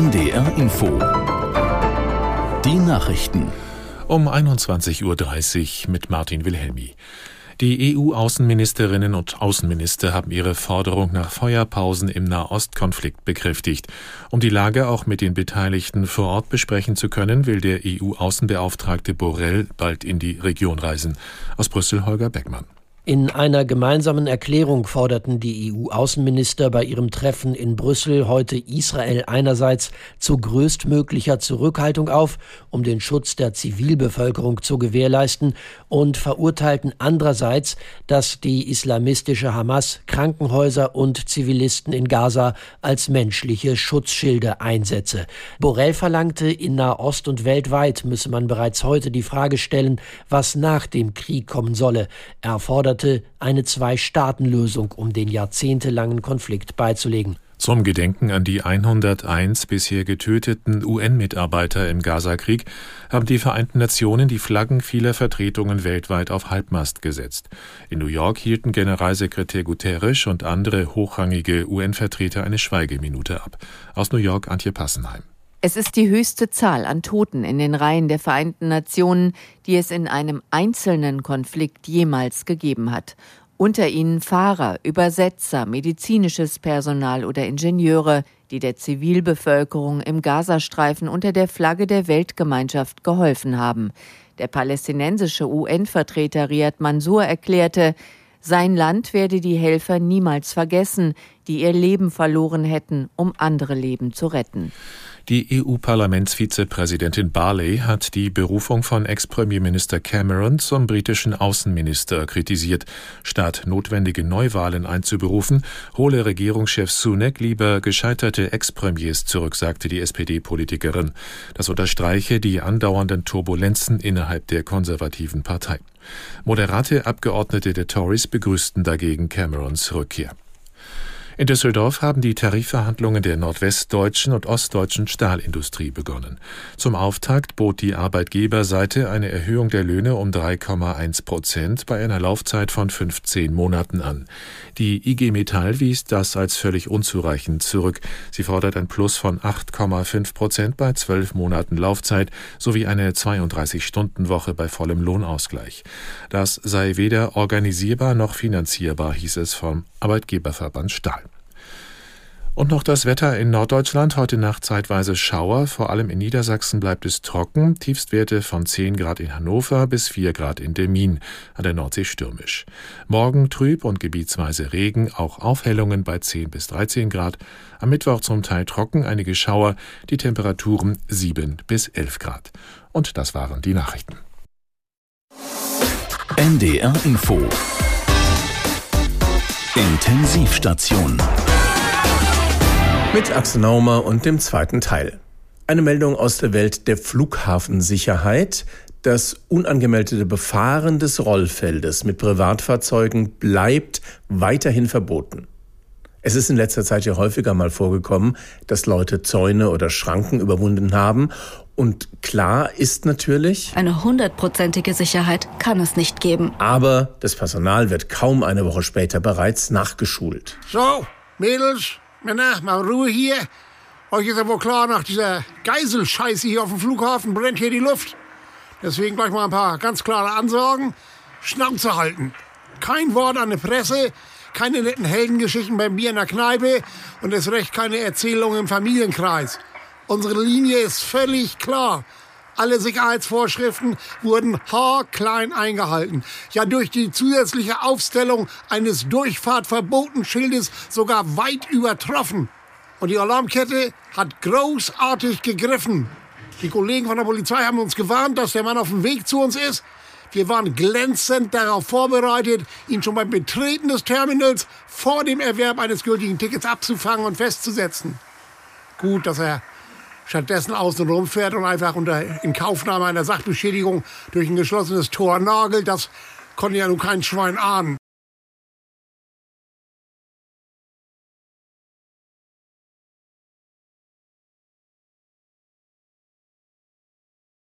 NDR Info. Die Nachrichten. Um 21.30 Uhr mit Martin Wilhelmi. Die EU-Außenministerinnen und Außenminister haben ihre Forderung nach Feuerpausen im Nahostkonflikt bekräftigt. Um die Lage auch mit den Beteiligten vor Ort besprechen zu können, will der EU-Außenbeauftragte Borrell bald in die Region reisen. Aus Brüssel Holger Beckmann. In einer gemeinsamen Erklärung forderten die EU-Außenminister bei ihrem Treffen in Brüssel heute Israel einerseits zu größtmöglicher Zurückhaltung auf, um den Schutz der Zivilbevölkerung zu gewährleisten, und verurteilten andererseits, dass die islamistische Hamas Krankenhäuser und Zivilisten in Gaza als menschliche Schutzschilde einsetze. Borrell verlangte, in Nahost und weltweit müsse man bereits heute die Frage stellen, was nach dem Krieg kommen solle. Er forderte forderte eine Zwei-Staaten-Lösung, um den jahrzehntelangen Konflikt beizulegen. Zum Gedenken an die 101 bisher getöteten UN-Mitarbeiter im Gazakrieg haben die Vereinten Nationen die Flaggen vieler Vertretungen weltweit auf Halbmast gesetzt. In New York hielten Generalsekretär Guterres und andere hochrangige UN-Vertreter eine Schweigeminute ab. Aus New York Antje Passenheim. Es ist die höchste Zahl an Toten in den Reihen der Vereinten Nationen, die es in einem einzelnen Konflikt jemals gegeben hat. Unter ihnen Fahrer, Übersetzer, medizinisches Personal oder Ingenieure, die der Zivilbevölkerung im Gazastreifen unter der Flagge der Weltgemeinschaft geholfen haben. Der palästinensische UN-Vertreter Riyad Mansour erklärte, sein Land werde die Helfer niemals vergessen, die ihr Leben verloren hätten, um andere Leben zu retten. Die EU-Parlamentsvizepräsidentin Barley hat die Berufung von Ex-Premierminister Cameron zum britischen Außenminister kritisiert. Statt notwendige Neuwahlen einzuberufen, hole Regierungschef Sunak lieber gescheiterte Ex-Premiers zurück, sagte die SPD-Politikerin. Das unterstreiche die andauernden Turbulenzen innerhalb der konservativen Partei. Moderate Abgeordnete der Tories begrüßten dagegen Camerons Rückkehr. In Düsseldorf haben die Tarifverhandlungen der nordwestdeutschen und ostdeutschen Stahlindustrie begonnen. Zum Auftakt bot die Arbeitgeberseite eine Erhöhung der Löhne um 3,1 Prozent bei einer Laufzeit von 15 Monaten an. Die IG Metall wies das als völlig unzureichend zurück. Sie fordert ein Plus von 8,5 Prozent bei zwölf Monaten Laufzeit sowie eine 32-Stunden-Woche bei vollem Lohnausgleich. Das sei weder organisierbar noch finanzierbar, hieß es vom Arbeitgeberverband Stahl. Und noch das Wetter in Norddeutschland. Heute Nacht zeitweise Schauer. Vor allem in Niedersachsen bleibt es trocken. Tiefstwerte von 10 Grad in Hannover bis 4 Grad in Demmin. An der Nordsee stürmisch. Morgen trüb und gebietsweise Regen. Auch Aufhellungen bei 10 bis 13 Grad. Am Mittwoch zum Teil trocken, einige Schauer. Die Temperaturen 7 bis 11 Grad. Und das waren die Nachrichten. NDR Info. Intensivstation. Mit Axel Naumer und dem zweiten Teil. Eine Meldung aus der Welt der Flughafensicherheit. Das unangemeldete Befahren des Rollfeldes mit Privatfahrzeugen bleibt weiterhin verboten. Es ist in letzter Zeit ja häufiger mal vorgekommen, dass Leute Zäune oder Schranken überwunden haben. Und klar ist natürlich, eine hundertprozentige Sicherheit kann es nicht geben. Aber das Personal wird kaum eine Woche später bereits nachgeschult. So, Mädels, Männer, mal Ruhe hier. Euch ist ja wohl klar, nach dieser Geiselscheiße hier auf dem Flughafen brennt hier die Luft. Deswegen gleich mal ein paar ganz klare Ansagen. Schnauze halten. Kein Wort an die Presse, keine netten Heldengeschichten beim Bier in der Kneipe und es recht keine Erzählungen im Familienkreis. Unsere Linie ist völlig klar. Alle Sicherheitsvorschriften wurden haarklein eingehalten. Ja, durch die zusätzliche Aufstellung eines Durchfahrtverbotenschildes sogar weit übertroffen. Und die Alarmkette hat großartig gegriffen. Die Kollegen von der Polizei haben uns gewarnt, dass der Mann auf dem Weg zu uns ist. Wir waren glänzend darauf vorbereitet, ihn schon beim Betreten des Terminals vor dem Erwerb eines gültigen Tickets abzufangen und festzusetzen. Gut, dass er stattdessen außen rumfährt und einfach unter Inkaufnahme einer Sachbeschädigung durch ein geschlossenes Tor nagelt, das konnte ja nun kein Schwein ahnen.